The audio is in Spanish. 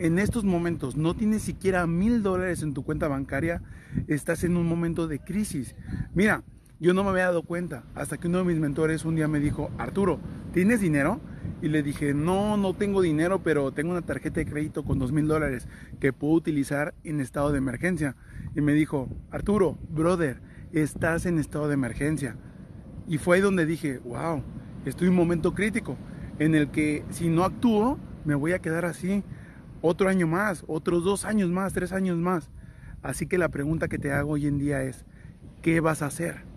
en estos momentos no tienes siquiera mil dólares en tu cuenta bancaria, estás en un momento de crisis. Mira, yo no me había dado cuenta hasta que uno de mis mentores un día me dijo, Arturo, ¿tienes dinero? Y le dije, no, no tengo dinero, pero tengo una tarjeta de crédito con dos mil dólares que puedo utilizar en estado de emergencia. Y me dijo, Arturo, brother, estás en estado de emergencia. Y fue ahí donde dije, wow, estoy en un momento crítico en el que si no actúo, me voy a quedar así otro año más, otros dos años más, tres años más. Así que la pregunta que te hago hoy en día es, ¿qué vas a hacer?